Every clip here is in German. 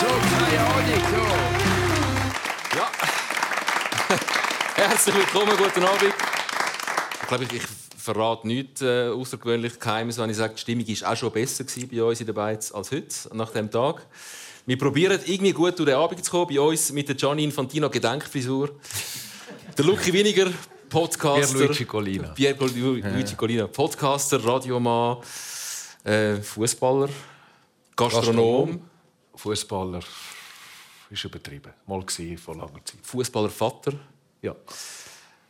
so, keine Ahnung. So. Ja. Herzlich willkommen, guten Abend. Ich glaube, ich, verrate nichts äh, außergewöhnlich Geheimes, wenn ich sage, die Stimmung war auch schon besser bei uns in der Beiz als heute, nach dem Tag. Wir probieren irgendwie gut durch den Abend zu kommen, bei uns mit der Gianni Infantino Gedenkfrisur. Der Lucky Winiger, Podcaster. Pierluigi Collina. Pierluigi Collina. Podcaster, Radiomann, äh, Fußballer, Gastronom. Fußballer ist übertrieben. Mal gesehen vor langer Zeit. Fußballervater. Ja.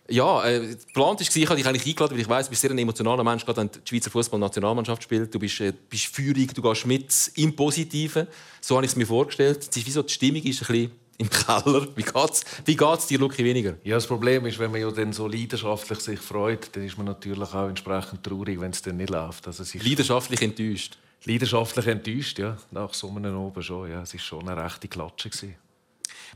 Ja, äh, geplant war, ich habe dich eigentlich eingeladen, weil ich weiss, du bist sehr ein emotionaler Mensch, gerade wenn die Schweizer Fußballnationalmannschaft spielt. Du bist, äh, bist feurig, du gehst mit im Positiven. So habe ich es mir vorgestellt. Es ist wie so, die Stimmung ist ein bisschen im Keller. Wie geht's, wie geht's dir, Lucky, weniger? Ja, das Problem ist, wenn man ja dann so leidenschaftlich sich freut, dann ist man natürlich auch entsprechend traurig, wenn es dann nicht läuft. Also Leidenschaftlich enttäuscht? Leidenschaftlich enttäuscht, ja. Nach so einem oben schon, ja. Es war schon eine rechte Klatsche. Gewesen.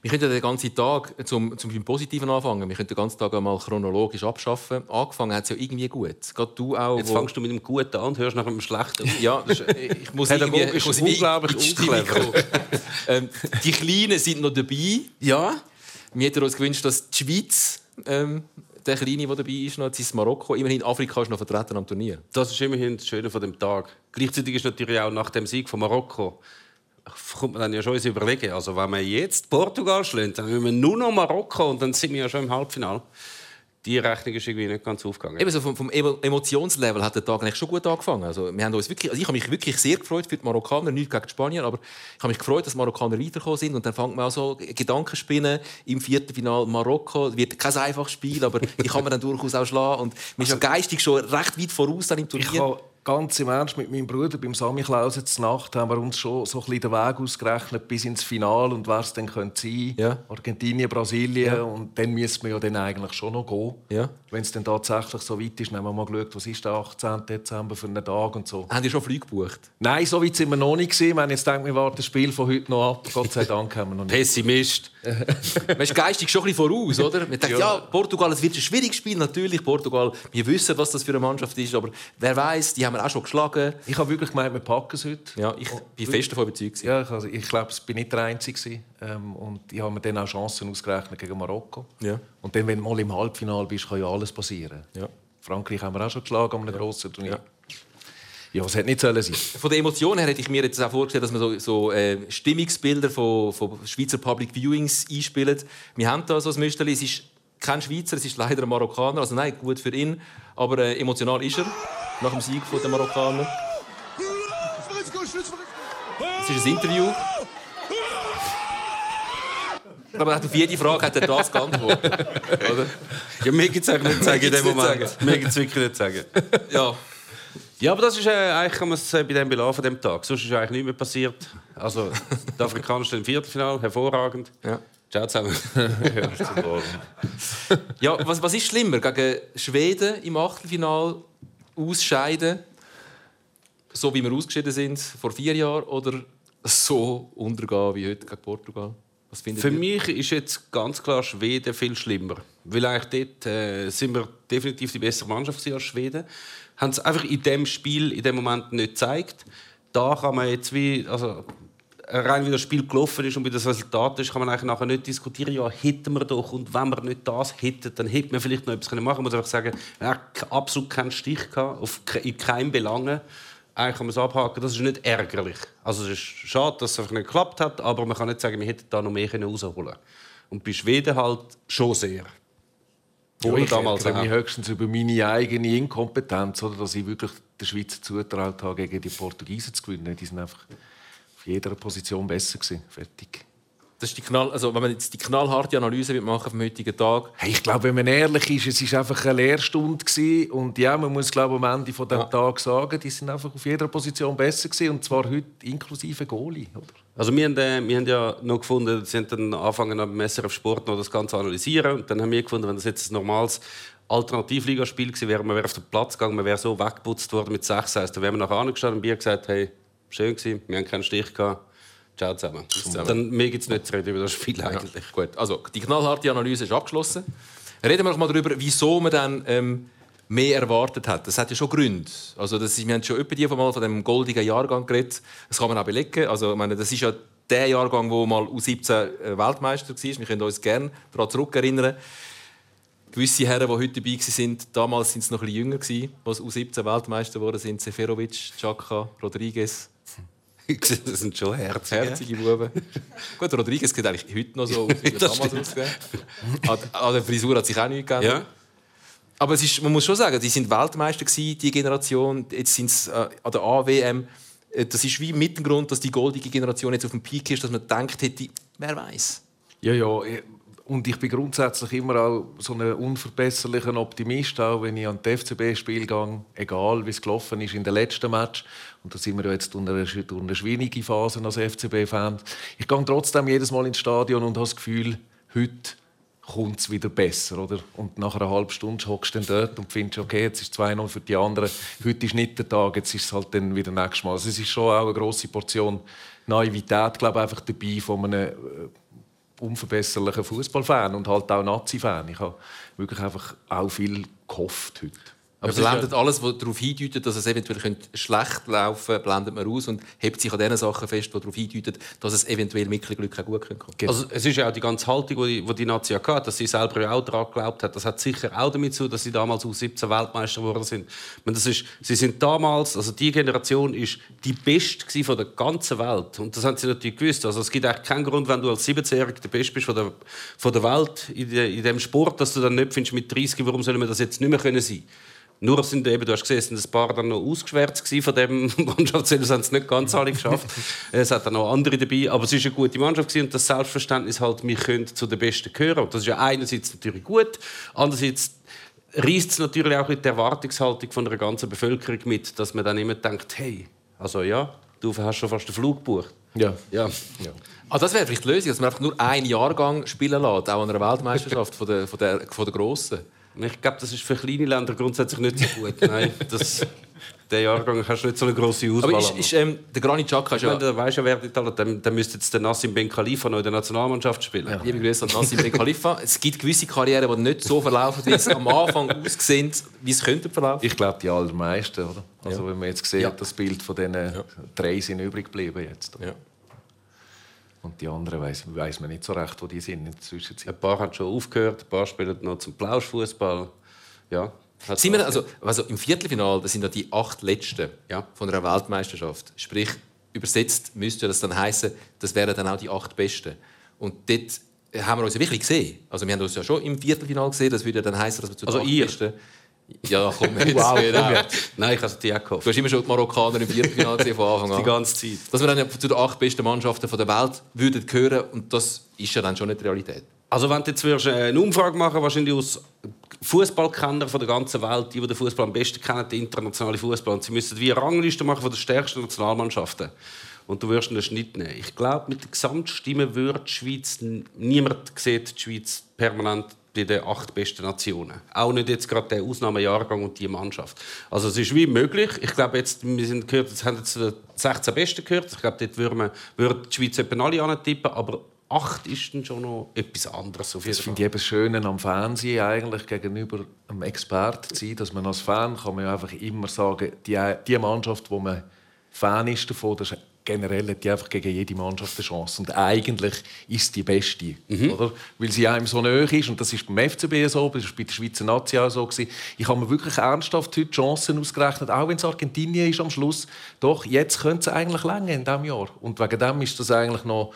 Wir können den ganzen Tag zum, zum Positiven anfangen. Wir können den ganzen Tag einmal chronologisch abschaffen. Angefangen hat es ja irgendwie gut. Gerade du auch. Jetzt fängst du mit dem Guten an und hörst nach dem Schlechten. ja, ist, ich muss irgendwie ich muss unglaublich unclever. ähm, Die Kleinen sind noch dabei. Ja. Wir hätten uns gewünscht, dass die Schweiz ähm, der Kleine, der dabei ist, noch, jetzt ist Marokko. Immerhin Afrika ist noch vertreten am Turnier. Das ist immerhin das Schöne von dem Tag. Gleichzeitig ist natürlich auch nach dem Sieg von Marokko kommt man dann ja schon überlegen. Also wenn wir jetzt Portugal schlägt, dann müssen wir nur noch Marokko und dann sind wir ja schon im Halbfinale. Die Rechnung ist irgendwie nicht ganz aufgegangen. Eben so vom, vom Emotionslevel hat der Tag eigentlich schon gut angefangen. Also wir haben uns wirklich, also ich habe mich wirklich sehr gefreut für die Marokkaner, nicht gegen die Spanier, aber ich habe mich gefreut, dass die Marokkaner weitergekommen sind und dann fängt man auch so Gedankenspinnen im vierten Finale Marokko. Wird kein einfaches Spiel, aber ich kann man dann durchaus auch schlagen und man ist ja geistig schon recht weit voraus dann im Turnier ganz im Ernst, mit meinem Bruder beim Sammy Klaus zur Nacht haben wir uns schon so ein bisschen den Weg ausgerechnet bis ins Finale und wer es dann könnte sein. Ja. Argentinien, Brasilien ja. und dann müssen wir ja dann eigentlich schon noch gehen. Ja. Wenn es dann tatsächlich so weit ist, haben wir mal geschaut, was ist der 18. Dezember für einen Tag und so. Haben die schon Flüge gebucht? Nein, so weit sind wir noch nicht. Wir jetzt denken, wir warten das Spiel von heute noch ab. Gott sei Dank haben wir noch nicht. Pessimist. man ist geistig schon ein bisschen voraus, oder? Man denkt, ja. ja, Portugal, es wird ein schwieriges Spiel, natürlich. Portugal, wir wissen, was das für eine Mannschaft ist, aber wer weiß, die haben wir auch schon geschlagen. Ich habe wirklich gemeint, wir packen es heute. Ja, ich bin fest davon überzeugt. Ja, also ich glaube, ich bin nicht der Einzige. Ähm, und ich habe mir dann auch Chancen ausgerechnet gegen Marokko. Ja. Und dann, wenn du mal im Halbfinale bist, kann ja alles passieren. Ja. Frankreich haben wir auch schon geschlagen an einem ja. grossen Turnier. Ja. Ja, es hätte nicht sollen sein. Von der Emotion her hätte ich mir jetzt auch vorgestellt, dass man so, so äh, Stimmungsbilder von, von Schweizer Public Viewings einspielt. Wir haben da so ein Müsterli. Es ist kein Schweizer, es ist leider ein Marokkaner. Also nein, gut für ihn, aber äh, emotional ist er nach dem Sieg der Marokkaner. Es ist ein Interview. Aber auf jede Frage hat er das geantwortet. Oder? Ja, mir gibt es nicht sagen in dem Moment. Mir gibt es wirklich nicht sagen. Ja. Ja, aber das ist äh, eigentlich kann man es äh, bei dem belassen von dem Tag. Sonst ist eigentlich nichts mehr passiert. Also, die Afrikaner stehen im Viertelfinale, hervorragend. Ja. Ciao zusammen. ja, was, was ist schlimmer? Gegen Schweden im Achtelfinale ausscheiden, so wie wir ausgeschieden sind vor vier Jahren, oder so untergehen wie heute gegen Portugal? Für ihr? mich ist jetzt ganz klar Schweden viel schlimmer. Weil eigentlich dort äh, sind wir definitiv die bessere Mannschaft als Schweden. Haben es einfach in dem Spiel in dem Moment nicht gezeigt. Da kann man jetzt wie, also rein wie das Spiel gelaufen ist und wie das Resultat ist, kann man eigentlich nachher nicht diskutieren, ja, hätten wir doch und wenn wir nicht das hätten, dann hätte man vielleicht noch etwas machen können. Ich muss einfach sagen, er hat absolut keinen Stich gehabt, auf, in keinem Belangen eigentlich kann man es abhaken, das ist nicht ärgerlich. Also es ist schade, dass es einfach nicht geklappt hat, aber man kann nicht sagen, wir hätten da noch mehr rausholen können. Und bei Schweden halt schon sehr. Ja, ich damals mich höchstens über meine eigene Inkompetenz, oder, dass ich wirklich der Schweizer zutraut habe, gegen die Portugiesen zu gewinnen. Die sind einfach auf jeder Position besser gewesen. Fertig. Das ist die Knall, also wenn man jetzt die knallharte Analyse machen vom heutigen Tag. Hey, ich glaube, wenn man ehrlich ist, es ist einfach eine Lehrstunde gewesen. und ja, man muss glaube am Ende von dem ja. Tag sagen, die sind einfach auf jeder Position besser gewesen, und zwar heute inklusive Goalie. Oder? Also wir haben, äh, wir haben ja noch gefunden, sie haben dann angefangen am Messer auf Sport noch das Ganze analysieren und dann haben wir gefunden, wenn das jetzt ein normales Alternativligaspiel gewesen wäre, man wäre auf den Platz gegangen, man wäre so weggeputzt worden mit 6 heißt, dann wären wir nachher angestanden und wir gesagt, hey, schön gewesen, wir haben keinen Stich gehabt Ciao zusammen. zusammen. Dann, mir gibt es nicht zu reden über das Spiel eigentlich. Ja, gut, also die knallharte Analyse ist abgeschlossen. Reden wir noch mal darüber, wieso man dann ähm, mehr erwartet hat. Das hat ja schon Gründe. Also das ist, wir haben schon etwa die mal von dem goldigen Jahrgang geredet. Das kann man auch belegen. Also, ich meine, das ist ja der Jahrgang, wo mal U17 äh, Weltmeister war. Wir können uns gerne daran zurückerinnern. Gewisse Herren, die heute dabei waren, damals sind es noch ein bisschen jünger, als U17 Weltmeister sind. Seferovic, Chaka, Rodriguez. das sind schon herzige, herzige Buben. Gut, Rodriguez sieht eigentlich heute noch so aus, wie er damals ausgesehen an, der Frisur hat sich auch nichts geändert. Ja. Aber es ist, man muss schon sagen, die sind Weltmeister gewesen, die Generation. Jetzt sind sie äh, an der AWM. Äh, das ist wie mit dem Grund, dass die goldige Generation jetzt auf dem Peak ist, dass man denkt hätte, wer weiß. Ja, ja. Und ich bin grundsätzlich immer auch so ein unverbesserlicher Optimist, auch wenn ich an die FCB-Spiel gehe, egal wie es gelaufen ist in den letzten Match. Und da sind wir jetzt durch eine, durch eine schwierige Phase als FCB-Fan. Ich gehe trotzdem jedes Mal ins Stadion und habe das Gefühl, heute kommt es wieder besser. Oder? Und nach einer halben Stunde hockst du dann dort und findest, okay, jetzt ist 2-0 für die anderen. Heute ist nicht der Tag, jetzt ist es halt dann wieder nächstes Mal. Also es ist schon auch eine grosse Portion Naivität, glaube ich, einfach dabei von einem äh, unverbesserlichen Fußballfan und halt auch Nazi-Fan. Ich habe wirklich einfach auch viel gehofft heute. Aber es blendet ja alles, was darauf hindeutet, dass es eventuell schlecht laufen könnte, blendet man aus und hebt sich an den Sachen fest, die darauf hindeuten, dass es eventuell mit Glück auch gut kommen könnte. Also es ist ja auch die ganze Haltung, die die, die Nazi hatte, dass sie selber ja auch daran geglaubt hat. Das hat sicher auch damit zu, dass sie damals aus 17 Weltmeister geworden sind. Meine, das ist, sie sind damals, also die Generation ist die beste von der ganzen Welt. Und das haben sie natürlich gewusst. Also es gibt eigentlich keinen Grund, wenn du als 17-Jähriger der Beste bist von der, von der Welt in, de, in dem Sport, dass du dann nicht findest mit 30, warum sollen wir das jetzt nicht mehr können sein? Nur sind eben, du hast gesehen, sind ein paar dann noch ausgeschwärzt von dem Mannschaftsteam. Das haben es nicht ganz alle geschafft. es hat dann noch andere dabei, aber es ist eine gute Mannschaft und das Selbstverständnis halt, wir können zu den Besten gehören. Das ist ja einerseits natürlich gut, andererseits reißt es natürlich auch mit der Erwartungshaltung von der ganzen Bevölkerung mit, dass man dann immer denkt, hey, also ja, du hast schon fast den Flug gebucht. Ja. ja. ja. Also das wäre vielleicht die Lösung, dass man einfach nur einen Jahrgang spielen lässt, auch an einer Weltmeisterschaft von der, von der, von der Grossen. Ich glaube, das ist für kleine Länder grundsätzlich nicht so gut. Nein, das, der Jahrgang hast du nicht so eine grosse Auswahl. Aber ist, ist ähm, der Granit Xhaka ja... Du weißt ja, wer die Italien, dann, dann müsste jetzt der Nassim Ben Khalifa noch in der Nationalmannschaft spielen. Ja. Liebe Grüße an Nassim Ben Khalifa. Es gibt gewisse Karrieren, die nicht so verlaufen, wie sie am Anfang aussehen, wie es könnte verlaufen. Ich glaube, die allermeisten, oder? Also ja. wenn man jetzt sieht, ja. das Bild von diesen ja. drei sind übrig geblieben jetzt. Ja. Und die anderen weiß, weiß man nicht so recht, wo die sind in der Zwischenzeit. Ein paar haben schon aufgehört, ein paar spielen noch zum Plauschfußball. Ja, sind wir, also, also Im Viertelfinale das sind ja die acht Letzten ja. von einer Weltmeisterschaft. Sprich, übersetzt müsste das dann heißen, das wären dann auch die acht Besten. Und dort haben wir uns ja wirklich gesehen. Also wir haben uns ja schon im Viertelfinale gesehen. Das würde dann heißen, dass wir zu den also acht Besten ja, komm jetzt. Wow, genau. Nein, ich habe die auch gehofft. Du hast immer schon die Marokkaner im Viertelfinale von Anfang an. Die ganze Zeit. Dass wir dann zu den acht besten Mannschaften der Welt würden gehören und das ist ja dann schon nicht die Realität. Also wenn du jetzt würdest eine Umfrage machen wahrscheinlich aus Fußballkenner von der ganzen Welt, die, die den Fußball am besten kennen, den internationalen Fußball, und sie müssten wie eine Rangliste machen von den stärksten Nationalmannschaften. Und du wirst einen Schnitt nehmen. Ich glaube, mit der Gesamtstimme würde die Schweiz niemand sieht die Schweiz permanent bei den acht besten Nationen. Auch nicht jetzt gerade der Ausnahmejahrgang und die Mannschaft. Also es ist wie möglich. Ich glaube jetzt, wir sind gehört, jetzt haben jetzt die 16 Besten gehört. Ich glaube, dort würde, man, würde die Schweiz etwa alle antippen, aber acht ist dann schon noch etwas anderes. Auf das finde ich eben schön am Fernsehen eigentlich gegenüber einem Experten zu sein, dass man als Fan kann man einfach immer sagen, die, die Mannschaft, wo man Fan ist davon, das ist generell hat die einfach gegen jede Mannschaft eine Chance. Und eigentlich ist die beste. Mhm. Oder? Weil sie einem so nahe ist. Und das ist beim FCB so, das war bei der Schweizer Nazi auch so. Gewesen. Ich habe mir wirklich ernsthaft heute Chancen ausgerechnet, auch wenn es Argentinien ist am Schluss. Doch, jetzt könnte es eigentlich länger in diesem Jahr. Und wegen dem ist das eigentlich noch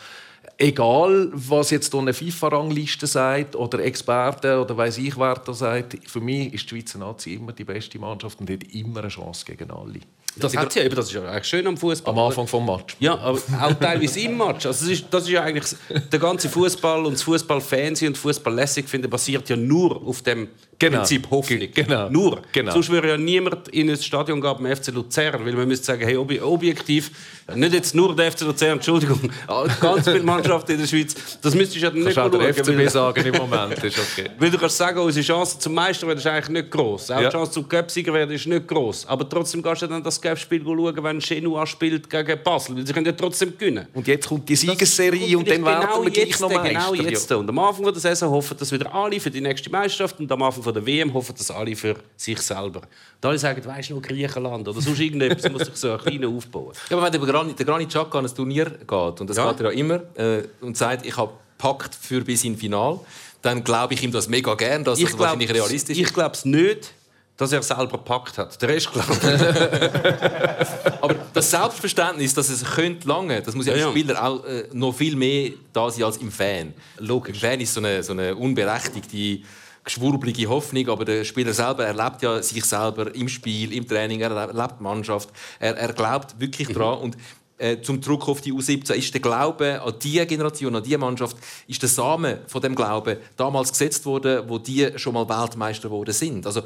egal, was jetzt eine FIFA-Rangliste sagt oder Experten oder weiß ich wer da sagt, für mich ist die Schweizer Nazi immer die beste Mannschaft und hat immer eine Chance gegen alle. Das, hat ja, das ist ja eigentlich schön am Fußball. Am Anfang des Match. Ja, aber auch teilweise im Match. Also das, ist, das ist ja eigentlich der ganze Fußball und das Fußballfancy und Fußball lässig finde basiert ja nur auf dem genau. Prinzip Hoffnung. Genau. Nur. Genau. Sonst würde ja niemand in ein Stadion gehen beim FC Luzern, weil man müsste sagen, hey, objektiv, nicht jetzt nur der FC Luzern, Entschuldigung, ganz viele Nationalmannschaft in der Schweiz. Das müsstest du ja nicht schauen. Der FCB sagen im Moment, ist okay. Weil du kannst sagen, unsere Chance zum Meister werden ist eigentlich nicht groß. Auch ja. die Chance zum Göpsieger werden ist nicht groß. Aber trotzdem gehst du dann das Göpspiel schauen, wenn Genua spielt gegen Basel, weil sie können ja trotzdem gewinnen. Und jetzt kommt die Siegesserie und dann genau werden wir gleich noch Meister. Genau jetzt. Und am Anfang der Saison hoffen das wieder alle für die nächste Meisterschaft und am Anfang der WM hoffen das alle für sich selber. Da alle sagen, weißt du noch Griechenland oder sonst irgendetwas muss sich so ein kleiner aufbauen. Ja, aber wenn der Granit, der Granit Xhaka an ein Turnier geht und das ja. geht er ja immer äh, und sagt, ich habe packt für bis ins Final, dann glaube ich ihm das mega gern, dass das wahrscheinlich realistisch ist. Ich glaube es nicht, dass er selber packt hat. Der Rest glaube Aber das Selbstverständnis, dass es könnte lange, das muss ja, ja im Spieler auch äh, noch viel mehr da sein als im Fan. Logisch. Im Fan ist so eine, so eine unberechtigte geschwurbelige Hoffnung, aber der Spieler selber erlebt ja sich selber im Spiel, im Training, er erlebt die Mannschaft, er, er glaubt wirklich mhm. dran und äh, zum Druck auf die U17 ist der Glaube an diese Generation, an diese Mannschaft, ist der Samen von dem Glauben damals gesetzt worden, wo die schon mal Weltmeister geworden sind. Also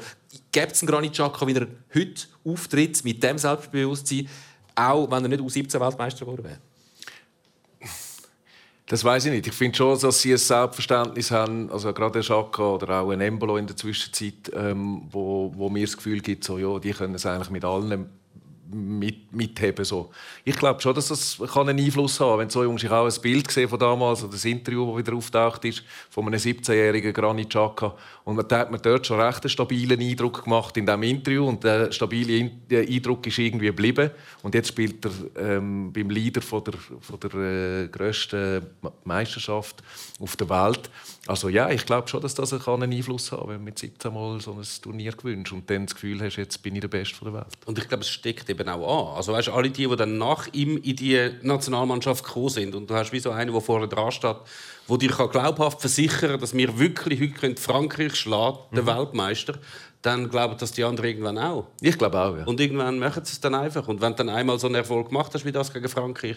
gibt es einen Granit Xhaka, wie er heute auftritt mit dem Selbstbewusstsein, auch wenn er nicht U17 Weltmeister geworden wäre? Das weiß ich nicht. Ich finde schon, dass sie ein Selbstverständnis haben, also gerade der Schaka oder auch ein Embolo in der Zwischenzeit, ähm, wo, wo mir das Gefühl gibt, so, ja, die können es eigentlich mit allen mit, mitheben. So. Ich glaube schon, dass das kann einen Einfluss haben kann. Wenn so Jungs, ich auch ein Bild gesehen von damals, oder das Interview, das wieder auftaucht ist, von einem 17-jährigen Granit Xhaka. Und man hat mir dort schon recht einen stabilen Eindruck gemacht in diesem Interview. Und der stabile Eindruck ist irgendwie geblieben. Und jetzt spielt er ähm, beim Leader von der, von der äh, grössten Meisterschaft auf der Welt. Also ja, ich glaube schon, dass das einen Einfluss haben kann, wenn du mit 17 Mal so ein Turnier gewünscht und dann das Gefühl hast, jetzt bin ich der Beste der Welt. Und ich glaube, es steckt eben auch an. Also weißt, alle die, die dann nach ihm in die Nationalmannschaft gekommen sind und du hast wie so einen, der vorne dran steht, der dir glaubhaft versichern kann, dass wir wirklich heute Frankreich schlagen, mhm. den Weltmeister, dann glauben das die anderen irgendwann auch. Ich glaube auch, ja. Und irgendwann machen sie es dann einfach. Und wenn du dann einmal so einen Erfolg gemacht hast wie das gegen Frankreich,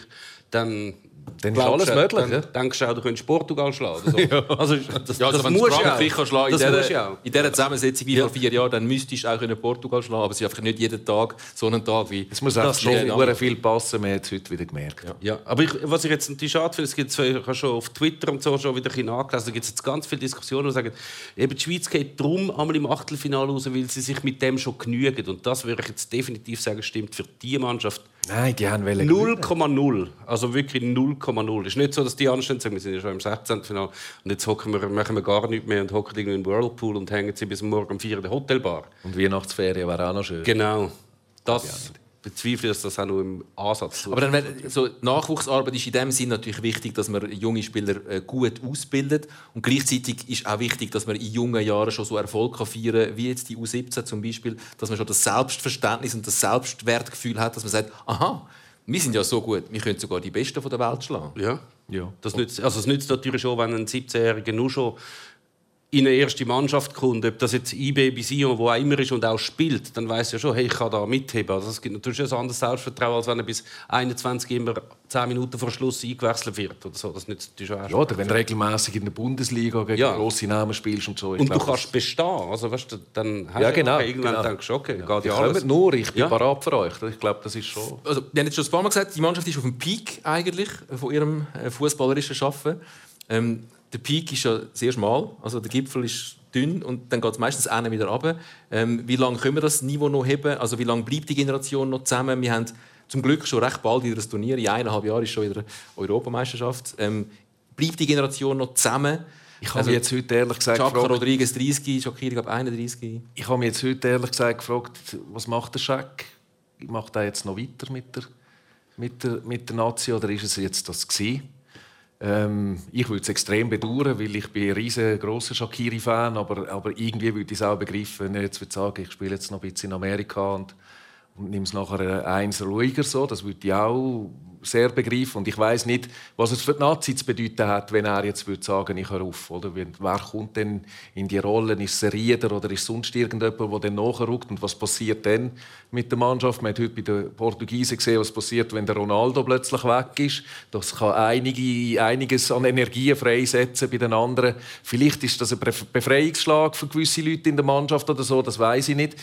dann dann ist alles möglich. Dann, ja? denkst du auch, du könntest Portugal schlagen. So. ja. Also, das, ja, also das wenn musst du Frankreich schlagen in dieser, in dieser Zusammensetzung wie ja. vor vier Jahren, dann müsstest du auch Portugal schlagen. Aber es ist einfach nicht jeden Tag so einen Tag wie. Es muss auch schon viel passen. Man hat es heute wieder gemerkt. Ja. ja. Aber ich, was ich jetzt natürlich schade finde, es gibt ich habe schon auf Twitter und so schon wieder ein nachgelesen, da gibt es jetzt ganz viele Diskussionen, die sagen, eben die Schweiz geht darum einmal im Achtelfinale raus, weil sie sich mit dem schon genügen. Und das würde ich jetzt definitiv sagen, stimmt für die Mannschaft Nein, die haben 0,0. Also wirklich 0,0. Es ist nicht so, dass die anstehen sagen, wir sind ja schon im 16. Finale und jetzt hocken wir, machen wir gar nichts mehr und hocken irgendwie in den Whirlpool und hängen sie bis morgen um 4 in der Hotelbar. Und Weihnachtsferien wäre auch noch schön. Genau. Das bezweifle, dass das auch noch im Ansatz Aber dann, so, Nachwuchsarbeit ist in dem Sinne natürlich wichtig, dass man junge Spieler äh, gut ausbildet. Und gleichzeitig ist auch wichtig, dass man in jungen Jahren schon so Erfolg kann feiern kann, wie jetzt die U17 zum Beispiel, dass man schon das Selbstverständnis und das Selbstwertgefühl hat, dass man sagt, aha, wir sind ja so gut, wir können sogar die Besten der Welt schlagen. Ja. Ja. Das nützt, also es nützt natürlich schon, wenn ein 17-Jähriger nur schon in eine erste Mannschaft kommt, ob das jetzt IB bei Sion, wo auch immer ist und auch spielt, dann weiß ja schon, hey, ich kann da mitheben. Also es gibt natürlich ein anderes Selbstvertrauen, als wenn er bis 21 immer 10 Minuten vor Schluss eingewechselt wird oder so. Das nützt natürlich auch ja, oder wenn du regelmäßig in der Bundesliga gegen ja. grosse Namen spielst und so. Ich und glaub, du kannst bestehen. Also, weißt du, dann hast ja, genau, du irgendwann genau. denkst, okay, ja. geht ja alles. nur, ich bin ja. parat für euch. Ich glaube, das ist schon... Also, wir haben jetzt schon ein paar Mal gesagt, die Mannschaft ist auf dem Peak eigentlich von ihrem äh, fußballerischen Schaffen. Ähm, der Peak ist ja sehr schmal, also der Gipfel ist dünn und dann geht es meistens einer wieder runter. Ähm, wie lange können wir das Niveau noch heben? Also wie lange bleibt die Generation noch zusammen? Wir haben zum Glück schon recht bald wieder ein Turnier. In eineinhalb Jahren ist schon wieder Europameisterschaft. Ähm, bleibt die Generation noch zusammen? Ich habe also, mich jetzt heute ehrlich gesagt Chaka gefragt... Rodriguez 30, Shakiri glaube 31. Ich habe mich jetzt heute ehrlich gesagt gefragt, was macht der Scheck? Macht er jetzt noch weiter mit der, mit der, mit der Nazi oder ist es jetzt das gewesen? Ähm, ich würde es extrem bedauern, weil ich bin ein riesengroßer Shakiri-Fan, aber, aber irgendwie würde ich es auch begreifen, wenn er jetzt würde sagen, ich spiele jetzt noch ein bisschen in Amerika und, und nehme es nachher eins ruhiger so. Das würde ich auch sehr begreifen. Und ich weiß nicht, was es für die Nazi zu bedeuten hat, wenn er jetzt würde sagen, ich höre auf. Oder? Wer kommt denn in die Rollen? Ist es ein Rieder oder ist sonst irgendjemand, der dann nachrückt? Und was passiert dann mit der Mannschaft? Man hat heute bei den Portugiesen gesehen, was passiert, wenn der Ronaldo plötzlich weg ist. Das kann einige, einiges an Energie freisetzen bei den anderen. Vielleicht ist das ein Befreiungsschlag für gewisse Leute in der Mannschaft oder so, das weiß ich nicht.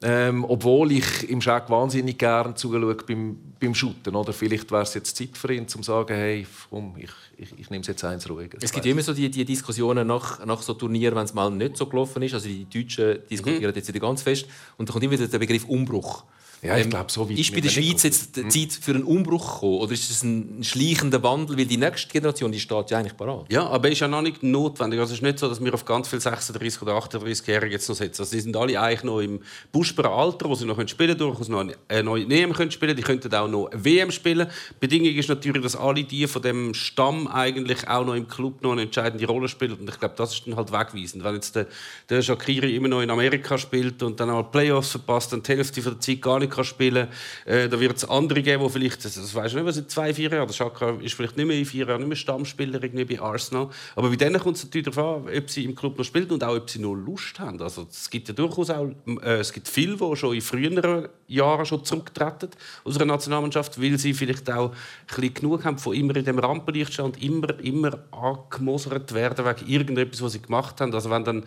Ähm, obwohl ich im Schreck wahnsinnig gerne zuschaue beim, beim Shooten. Oder vielleicht wäre es jetzt Zeit für ihn, um zu sagen, hey, komm, ich, ich, ich nehme es jetzt eins ruhiger. Es gibt immer so die, die Diskussionen nach, nach so Turnieren, wenn es mal nicht so gelaufen ist. Also die Deutschen diskutieren mhm. jetzt wieder ganz fest. Und da kommt immer wieder der Begriff Umbruch. Ja, ich ähm, glaube, so Ist bei der Schweiz jetzt die hm? Zeit für einen Umbruch gekommen? Oder ist es ein schleichender Wandel? Weil die nächste Generation die steht ja eigentlich parat. Ja, aber ist ja noch nicht notwendig. Also es ist nicht so, dass wir auf ganz viele 36- oder 38-Jährige jetzt noch setzen. Also die sind alle eigentlich noch im buschbaren Alter, wo sie noch spielen können, durchaus noch eine neue EM können spielen Die könnten auch noch WM spielen. Die Bedingung ist natürlich, dass alle die von dem Stamm eigentlich auch noch im Club noch eine entscheidende Rolle spielen. Und ich glaube, das ist dann halt wegweisend. Wenn jetzt der, der Shakiri immer noch in Amerika spielt und dann auch Playoffs verpasst, dann die Hälfte der Zeit gar nicht nicht kann spielen kann. Äh, da wird es andere geben, die vielleicht, das, das weiß ich nicht, was in zwei, vier Jahren, der Schaka ist vielleicht nicht mehr in vier Jahren nicht mehr Stammspieler bei Arsenal. Aber bei denen kommt es natürlich darauf an, ob sie im Club noch spielen und auch, ob sie noch Lust haben. Also es gibt ja durchaus auch, äh, es gibt viele, die schon in früheren Jahren schon zurücktreten aus einer Nationalmannschaft, weil sie vielleicht auch ein bisschen genug haben von immer in dem Rampenlicht und immer, immer angemosert werden wegen irgendetwas, was sie gemacht haben. Also wenn dann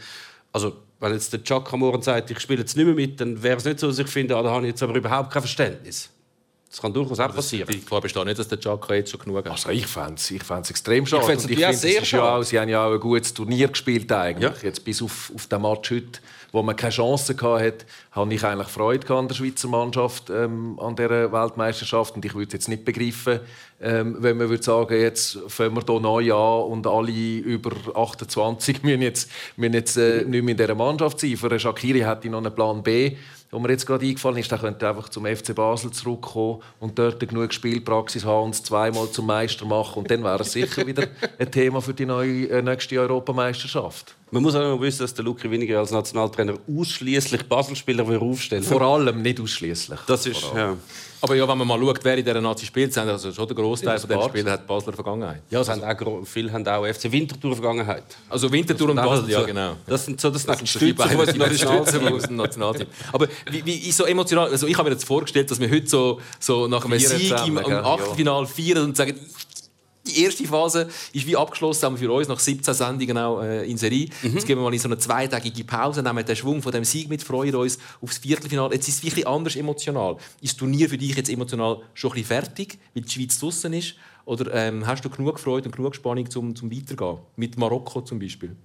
also wenn jetzt der Chaka morgen sagt, ich spiele jetzt nicht mehr mit, dann wäre es nicht so, dass ich finde, ah, da habe ich jetzt aber überhaupt kein Verständnis. Das kann durchaus auch passieren. Die Gefahr besteht nicht, dass der Chaka jetzt schon genug hat. Also ich fände es ich extrem schade. Ich finde es ja sehr schade. Ja sie haben ja auch ein gutes Turnier gespielt eigentlich. Ja. Jetzt bis auf, auf den Match heute wo man keine Chance hatte, hatte ich eigentlich Freude an der Schweizer Mannschaft ähm, an dieser Weltmeisterschaft. Und ich würde jetzt nicht begreifen, ähm, wenn man würde sagen, jetzt fangen wir hier neu an und alle über 28 müssen jetzt, müssen jetzt äh, nicht mehr in dieser Mannschaft sein. Für Shakiri hätte ich noch einen Plan B wo mir jetzt gerade eingefallen ist, der könnte einfach zum FC Basel zurückkommen und dort genug Spielpraxis haben und zweimal zum Meister machen. Und dann wäre es sicher wieder ein Thema für die neue, äh, nächste Europameisterschaft. Man muss auch noch wissen, dass der Luki Winiger als Nationaltrainer ausschließlich Basel-Spieler aufstellen Vor allem, nicht ausschließlich. Das ist, ja. Aber ja, wenn man mal schaut, wer in dieser Nazi spielt, sind also schon der Großteil von den Spielern hat Basler Vergangenheit. Ja, also, haben auch, viele haben auch FC Winterthur Vergangenheit. Also Winterthur und Basel, ja genau. Das sind so das, das sind die beiden Nationalteam. Aber wie, wie so emotional, also ich habe mir jetzt vorgestellt, dass wir heute so, so nach einem Sieg im, im Achtelfinale feiern und sagen, die erste Phase ist wie abgeschlossen haben für uns nach 17 Sendungen auch äh, in Serie. Mhm. Jetzt gehen wir mal in so eine zweitägige Pause, nehmen den Schwung von dem Sieg mit, freuen uns aufs Viertelfinale. Jetzt ist es wirklich anders emotional. Ist das Turnier für dich jetzt emotional schon ein bisschen fertig, weil die Schweiz draußen ist? Oder ähm, hast du genug Freude und genug Spannung zum, zum Weitergehen? Mit Marokko zum Beispiel?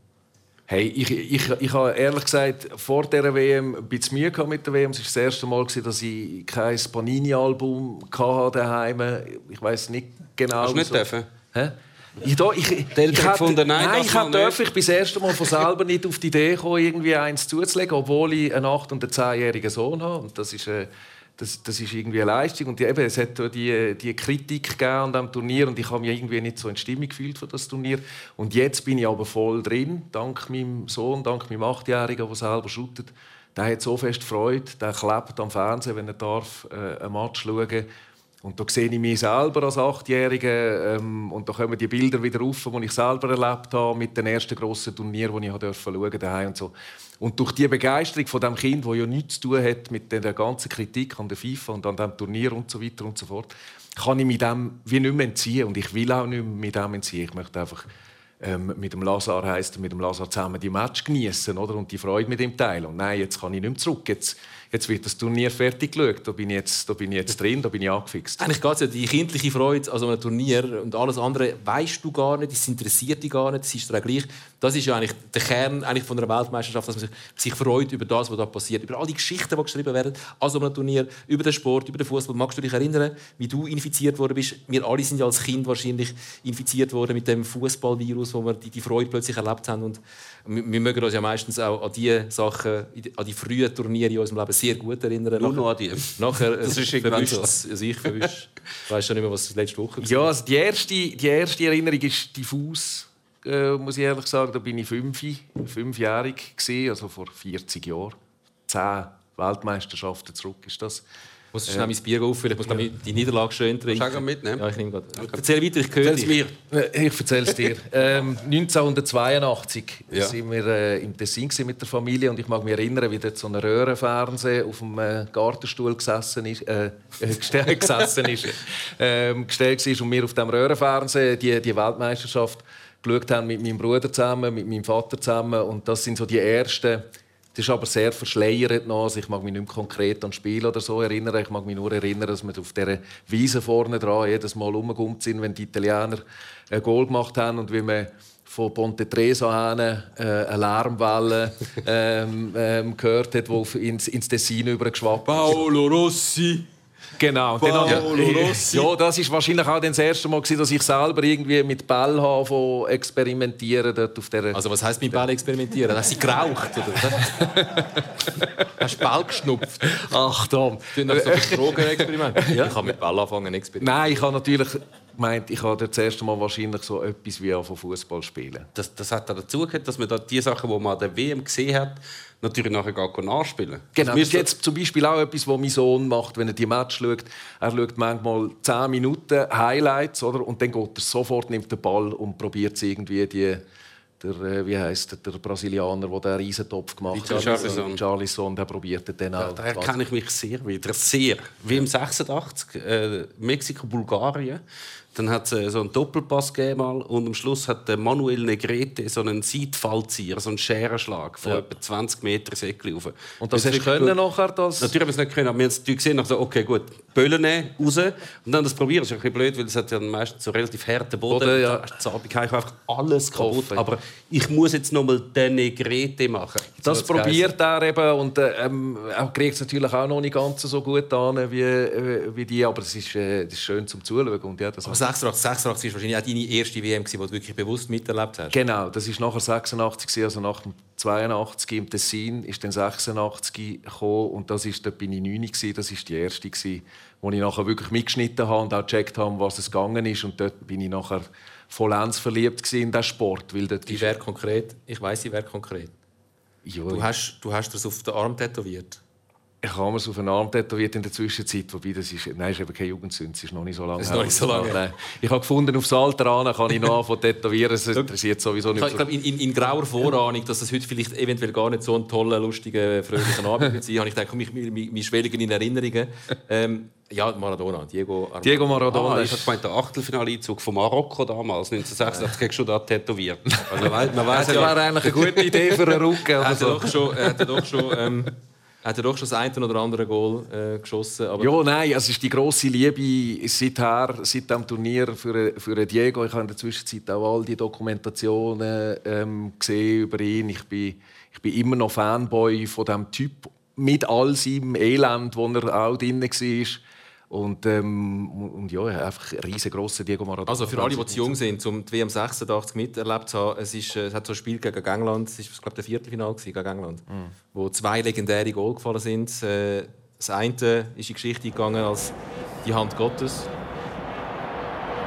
Hey, ich, ich, ich habe ehrlich gesagt vor dieser WM ein bisschen Mühe mit der WM. Es war das erste Mal, dass ich kein Panini-Album daheim hatte. Ich weiß nicht genau. Hast du nicht so. dürfen? Hä? Ich, da, ich, ich, gefunden, nein, nein ich darf ich bis erste Mal von selber nicht auf die Idee kommen, irgendwie eins zuzulegen, obwohl ich einen 8- und einen 10-jährigen Sohn habe. Und das ist, äh, das, das ist irgendwie eine Leistung. Und eben, es hat die, die Kritik an diesem Turnier und ich habe mich irgendwie nicht so in Stimmung gefühlt für das Turnier. Und jetzt bin ich aber voll drin, dank meinem Sohn, dank meinem Achtjährigen, der selber shootet. Der hat so fest Freude, der klebt am Fernsehen, wenn er darf, äh, ein Match schauen. Und da sehe ich mich selber als Achtjähriger ähm, und da kommen die Bilder wieder auf, die ich selber erlebt habe mit den ersten grossen Turnieren, die ich durfte schauen daheim und so. Und durch die Begeisterung von dem Kind, wo ja nichts zu tun hat mit der ganzen Kritik an der FIFA und an dem Turnier und so weiter und so fort, kann ich mich dem wie nicht mehr entziehen und ich will auch nicht mehr mit dem entziehen. Ich möchte einfach ähm, mit dem Lazar heisst, mit dem Lazar zusammen die Match genießen oder und die Freude mit ihm teilen. Und nein, jetzt kann ich nicht mehr zurück. Jetzt jetzt wird das Turnier fertig geschaut. Da bin ich jetzt, da bin ich jetzt drin, da bin ich angefixt. Eigentlich geht es ja die kindliche Freude an so einem Turnier und alles andere weißt du gar nicht, es interessiert dich gar nicht, es ist dir gleich. Das ist ja eigentlich der Kern eigentlich von einer Weltmeisterschaft, dass man sich, sich freut über das, was da passiert, über all die Geschichten, die geschrieben werden an so einem Turnier, über den Sport, über den Fußball. Magst du dich erinnern, wie du infiziert worden bist? Wir alle sind ja als Kind wahrscheinlich infiziert worden mit dem Fußballvirus, wo wir die, die Freude plötzlich erlebt haben und wir mögen uns ja meistens auch an die Sachen, an die frühen Turniere in unserem Leben sehr gut erinnern. Nur noch an die. Nachher das ist verwischt so. also ich verwischt. Ich weiß schon nicht mehr, was letzte Woche war. Ja, also die, erste, die erste Erinnerung ist diffus, äh, muss ich ehrlich sagen. Da bin ich fünf, fünfjährig, gewesen, also vor 40 Jahren. Zehn Weltmeisterschaften zurück ist das muss schnell mein Bier auffüllen. Ich muss ja. die Niederlage schön trinken. Kannst du mitnehmen? Ja, ich nehme gerade. Okay. Erzähl weiter, ich höre dich. mir. Äh, ich erzähle es dir. ähm, 1982 ja. sind wir äh, im Tessin mit der Familie und ich mag mich erinnern, wie dort so ein Röhrenfernseher auf dem äh, Gartenstuhl gesessen ist, äh, äh gesessen ist, ähm, gestellt war und wir auf dem Röhrenfernseher die, die Weltmeisterschaft geschaut haben mit meinem Bruder zusammen, mit meinem Vater zusammen und das sind so die ersten Das ist aber sehr verschleiert noch. Also ich mag mich nicht mehr konkret an das Spiel oder so erinnern. Ich mag mich nur erinnern, dass wir auf dieser Wiese vorne dran jedes Mal rumgekommen sind, wenn die Italiener ein Goal gemacht haben und wie wir von Ponte Tresa hin äh, eine Lärmwelle ähm, ähm, gehört hat, die ins, ins Tessin übergeschwappt ist. Paolo Rossi. Genau. Paolo Rossi. Ja, das ist wahrscheinlich auch das erste Mal, dass ich selber irgendwie mit Ball habe experimentieren dort auf der. Also was heißt mit Ball experimentieren? Hast du geraucht oder? Hast du Ball geschnupft? Ach Tom. Du hast so Drogenexperiment. Ja. Ich habe mit Ball anfangen experimentieren. Nein, ich habe natürlich gemeint, ich habe das erste Mal wahrscheinlich so etwas wie von Fußball spielen. Das, das hat dazu gehört, dass man da die Sachen, die man an der WM gesehen hat, natürlich nachher gar nachspielen. Genau, das ist jetzt zum Beispiel auch etwas, was mein Sohn macht, wenn er die Match schaut. Er schaut manchmal 10 Minuten Highlights oder? und dann geht er sofort, nimmt den Ball und probiert irgendwie die der, äh, wie heißt der, der Brasilianer, der den Riesentopf gemacht hat, Charlison. Charlison, der probiert den auch. Da kenne ich mich sehr wieder, sehr. Wie im 86, äh, Mexiko, Bulgarien. Dann hat es äh, so einen Doppelpass gegeben und am Schluss hat Manuel Negrete so einen Seitfallzieher, so einen Scherenschlag von ja. etwa 20 Meter Säckchen rauf. Und das, das hast du können nachher? Das... Natürlich haben wir es nicht können, aber wir haben es gesehen, also, okay gut, Böllen nehmen, raus und dann das probieren. Das ist ein bisschen blöd, weil es hat ja meistens so relativ harten Boden. Boden ja. Da ist einfach alles kaputt. Offen. Aber ich muss jetzt noch mal den Negrete machen. Das so probiert er eben und äh, ähm, er kriegt es natürlich auch noch nicht ganz so gut an wie, äh, wie die, aber es ist, äh, das ist schön zum Zuschauen. Und ja, das 86, 86 war wahrscheinlich auch deine erste WM, die du wirklich bewusst miterlebt hast. Genau, das war nachher 86, also nach dem 82 im Tessin ist dann 86 gekommen und das ist, da bin ich 9 gewesen, das ist die erste gewesen, wo ich nachher wirklich mitgeschnitten habe und auch gecheckt habe, was es gegangen ist und dort bin ich nachher vollends verliebt in diesen Sport, weil dort ich wäre konkret, ich weiß, ich wäre konkret. Jo. Du hast, du hast das auf den Arm tätowiert. Ich habe mir es auf den Arm tätowiert in der Zwischenzeit, wobei das ist, nein, ist eben keine Jugendsünde, es ist noch nicht so lange. Ist noch nicht so lange. Ich habe gefunden, aufs Alter an kann ich noch anfangen tätowieren, es interessiert sowieso nicht. Ich glaube, in, in, in, grauer Vorahnung, dass es heute vielleicht eventuell gar nicht so ein toller, lustiger, fröhlicher Abend wird sein, habe ich gedacht, komm, ich, wir schwelgen in Erinnerungen. Ähm, ja, Maradona, Diego Armando. Diego Maradona. Ah, ich habe gemeint, der Achtelfinaleinzug von Marokko damals, 1986, schon da tätowiert. Also, man weiß, man weiß, das wäre eigentlich eine gute Idee für einen Rücken. Er hat doch schon, er hat doch schon ähm, hat er doch schon das eine oder andere Goal äh, geschossen. Aber ja, nein, es ist die grosse Liebe seither, seit dem Turnier für, für Diego. Ich habe in der Zwischenzeit auch all die Dokumentationen ähm, gesehen über ihn. Ich bin, ich bin immer noch Fanboy von dem Typ mit all seinem Elend, wo er auch drin war. Und, ähm, und ja, einfach ein riesengroßer Diego Maradona. Also für alle, die zu jung sind, um die WM 86 miterlebt zu haben, es, ist, es hat so ein Spiel gegen England, es war glaube der Viertelfinale gegen England, mhm. wo zwei legendäre Goal gefallen sind. Äh, das eine ist in die Geschichte gegangen als die Hand Gottes.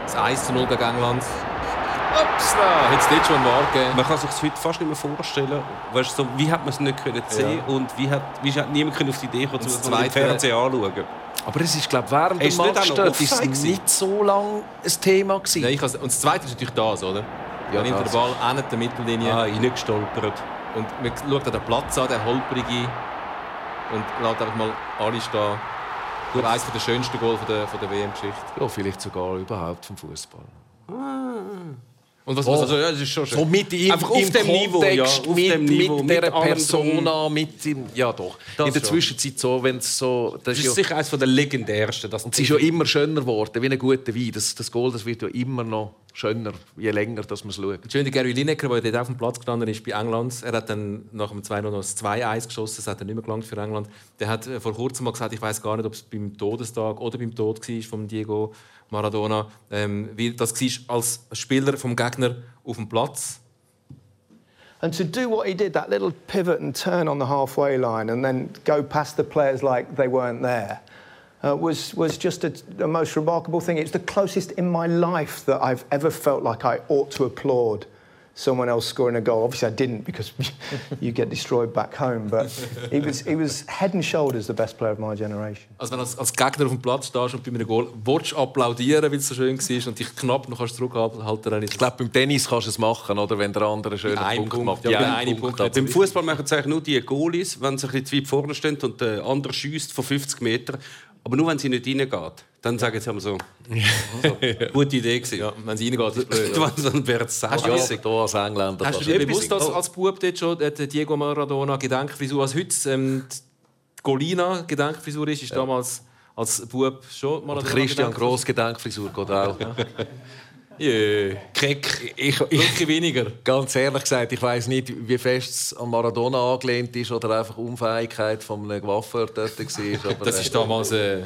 Das 1 zu 0 gegen England. Ups, da hat es dort schon wahr gegeben. Man kann sich das heute fast nicht mehr vorstellen. Weißt, so, wie hat man es nicht können sehen ja. und wie hat, wie hat niemand auf die Idee kommen, zu zweite Fernsehen anschauen. Aber es ist, glaube während dem Match dort ist es nicht so lange ein Thema gewesen. Nein, und das Zweite ist natürlich das, oder? Ja, nimmt der Ball an der Mittellinie. Ah, reingestolpert. Und man schaut den Platz an, den holprige. Und lässt einfach mal alle stehen. Gut. Eines der schönsten Goal der, der WM-Geschichte. Ja, vielleicht sogar überhaupt vom Fußball. Und was, was also, ja, das ist schon schön. So mit ihm, Einfach auf dem Niveau, ja, auf mit, dem Niveau, mit dieser Persona, mit ihm, ja doch. Das in der schon. Zwischenzeit so, wenn es so... Das, das ist, ja, sicher eines der legendärsten. Das und es ist ja immer schöner geworden, wie ein guter Wein. Das, das Goal das wird ja immer noch schöner, je länger dass man es schaut. Schön, der Gary Lineker, der dort auf dem Platz gestanden ist bei England, er hat dann nach dem 2 noch das 2-1 geschossen, das hat er nicht mehr gelangt für England. Der hat äh, vor kurzem mal gesagt, ich weiß gar nicht, ob es beim Todestag oder beim Tod war von Diego Maradona, ähm, wie das war als Spieler vom Gegner auf dem Platz. And to do what he did, that little pivot and turn on the halfway line, and then go past the players like they weren't there, uh, was was just a, a most remarkable thing. It's the closest in my life that I've ever felt like I ought to applaud someone else scoring a goal. Obviously, I didn't because you get destroyed back home. But he was, he was head and shoulders the best player of my generation. Also wenn du als, als Gegner auf dem Platz stehst und bei einem Goal willst applaudieren, weil es so schön war und dich knapp noch kannst zurückhalten kannst. Ich glaube, beim Tennis kannst du es machen, oder? wenn der andere einen schönen Punkt, Punkt macht. Ja, ja, Punkt. Punkt. Beim Fußball machen es nur die Goalies, wenn sie ein bisschen zu weit vorne stehen und der andere schießt von 50 Metern. Aber nur wenn sie nicht reingeht. Dann sagen sie immer so, also, gute Idee gewesen. Ja, wenn sie reingeht, ist blöd. Ja. dann wäre es Hast du ja, da als Engländer. Hast du dir bewusst, dass als Bub dort schon Diego Maradona Gedenkfrisur, als heute ähm, die Golina Gedenkfrisur ist, ist ja. damals als Bub schon Maradona Christian Gross Gedenkfrisur geht auch. Yeah. Keck, ich, ich, weniger. Ganz ehrlich gesagt, ich weiß nicht, wie fest es an Maradona angelehnt ist oder einfach Unfähigkeit von einem Coiffeur dort war. Aber, das ist damals äh,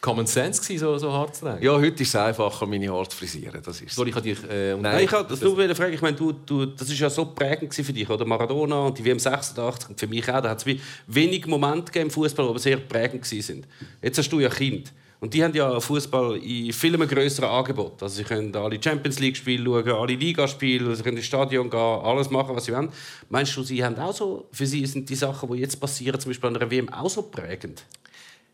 Common Sense gewesen, so, so hart zu tragen. Ja, heute ist es einfacher, meine Haare zu frisieren. Das ist Sorry, ich dich, äh, Nein, ich wollte nur fragen, ich meine, du, du, das ist ja so prägend für dich, oder? Maradona und die WM 86 und für mich auch. Da hat es wenig Momente im Fußball, die aber sehr prägend sind. Jetzt hast du ja Kind. Und die haben ja Fußball in viel größeren Angebot. Also sie können alle Champions League Spiele schauen, alle Ligaspiele, sie können ins Stadion gehen, alles machen, was sie wollen. Meinst du, sie haben auch so, für sie sind die Sachen, die jetzt passieren, zum Beispiel an der WM, auch so prägend?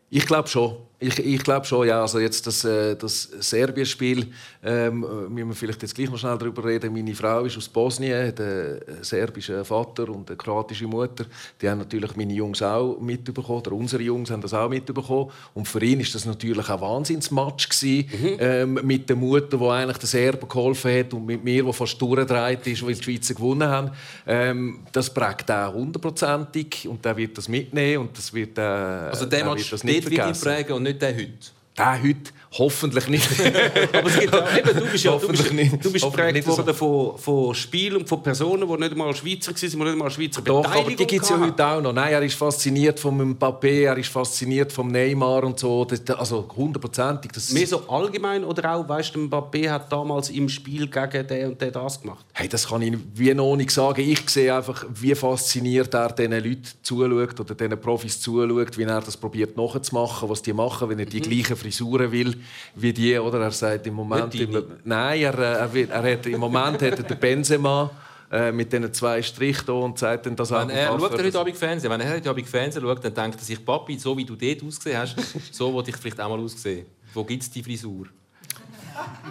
Ich glaube schon. Ich, ich glaube schon, ja. Also jetzt das, äh, das Serbien-Spiel, ähm, müssen wir vielleicht jetzt gleich noch schnell darüber reden. Meine Frau ist aus Bosnien, hat einen serbischen Vater und eine kroatische Mutter. Die haben natürlich meine Jungs auch mitbekommen, oder unsere Jungs haben das auch mitbekommen. Und für ihn ist das natürlich ein Wahnsinnsmatch gewesen, mhm. ähm, mit der Mutter, die eigentlich den Serben geholfen hat und mit mir, die fast durchgedreht ist, weil die Schweizer gewonnen haben. Ähm, das prägt auch hundertprozentig und der wird das mitnehmen und das wird, äh, also der Match wird das nicht vergessen. Nicht der heute? Der heute Hoffentlich nicht. Aber es gibt eben, du bist ja du bist, nicht. Du bist geprägt worden von, von Spielen und von Personen, die nicht mal Schweizer waren, die nicht mal Schweizer Doch, aber die gibt es ja heute auch noch. Nein, er ist fasziniert vom Mbappé, er ist fasziniert vom Neymar und so. also hundertprozentig. Mehr so allgemein oder auch, weißt du, Mbappé hat damals im Spiel gegen den und den das gemacht? Hey, das kann ich wie noch nicht sagen. Ich sehe einfach, wie fasziniert er diesen Leuten zuschaut oder diesen Profis zuschaut, wie er das probiert nachzumachen, was die machen, wenn er die mhm. gleichen Frisuren will wie die, oder? Er sagt im Moment... Im, nein, er, er, er hat, im Moment hat er den Benzema äh, mit diesen zwei Strichen und sagt dann, dass Wenn er schaut er heute Abend Fernsehen. Wenn er heute Abend Fernsehen schaut, dann denkt er sich, Papi, so wie du dort ausgesehen hast, so wollte ich vielleicht auch mal aussehen. Wo gibt es die Frisur?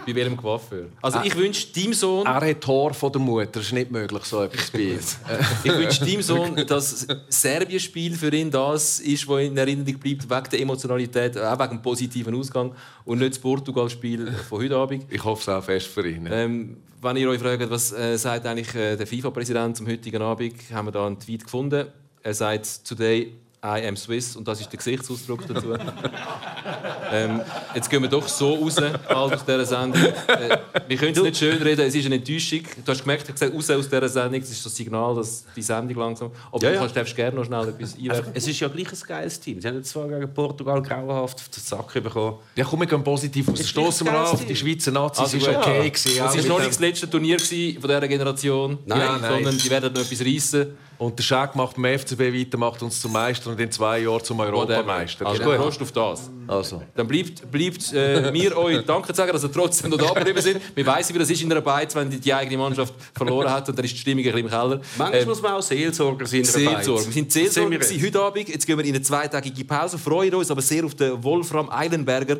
Bei welchem Coiffeur? Also ich wünsche deinem Sohn... Er hat Tor von der Mutter. Das ist nicht möglich, so etwas bei ihm. ich wünsche deinem Sohn, dass das Serbien-Spiel für ihn das ist, was in Erinnerung bleibt, wegen der Emotionalität, auch wegen dem positiven Ausgang und nicht das Portugal-Spiel von heute Abend. Ich hoffe es auch fest für ihn. Ähm, wenn ihr euch fragt, was äh, sagt eigentlich äh, der FIFA-Präsident zum heutigen Abend, haben wir da einen Tweet gefunden. Er sagt, today I am Swiss und das ist der Gesichtsausdruck dazu. ähm, jetzt gehen wir doch so raus aus dieser Sendung. Äh, wir können es nicht schön reden, es ist eine Enttäuschung. Du hast gemerkt, ich gesagt, raus aus dieser Sendung, das ist das Signal, dass die Sendung langsam... Aber ja, du kannst, darfst gerne noch schnell etwas einwerfen. Es ist ja gleich ein geiles Team. Sie haben zwar gegen Portugal grauenhaft auf den Sack bekommen. Ja, komm, wir gehen positiv aus. Stoßen wir auf die Schweizer Nazis. Also, es war okay. Ja. Es war noch nicht das letzte Turnier von dieser Generation, nein, ja, nein. sondern die werden noch etwas reissen. Und der Schäck macht beim FCB weiter, macht uns zum Meister und in zwei Jahren zum Europameister. Also gut, Prost auf das. Also. Dann bleibt, bleibt äh, mir euch Danke zu sagen, dass ihr trotzdem noch da geblieben sind. Wir wissen, wie das ist in einer Beiz, wenn die, die eigene Mannschaft verloren hat und dann ist die Stimmung ein bisschen im Keller. Manchmal ähm, muss man auch Seelsorger sein Seelsorger. Wir sind Seelsorger wir heute Abend. Jetzt gehen wir in eine zweitagige Pause, freuen uns aber sehr auf den Wolfram Eilenberger,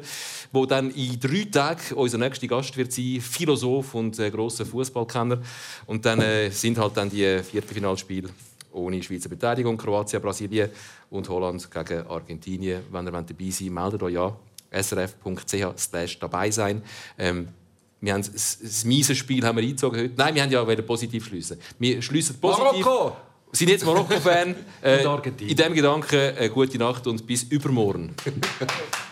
der dann in drei Tagen unser nächster Gast wird sein, Philosoph und äh, grosser Fußballkenner. Und dann äh, sind halt dann die Viertelfinalspiele ohne Schweizer Beteiligung. Kroatien, Brasilien und Holland gegen Argentinien. Wenn ihr dabei seid, meldet euch an. srf.ch dabei sein. Ähm, wir haben das, das miese Spiel haben wir eingezogen heute. Nein, wir haben ja positiv schließen. Wir schließen positiv. Marokko! Sind jetzt Marokko-Fan. Äh, in diesem Gedanken, eine gute Nacht und bis übermorgen.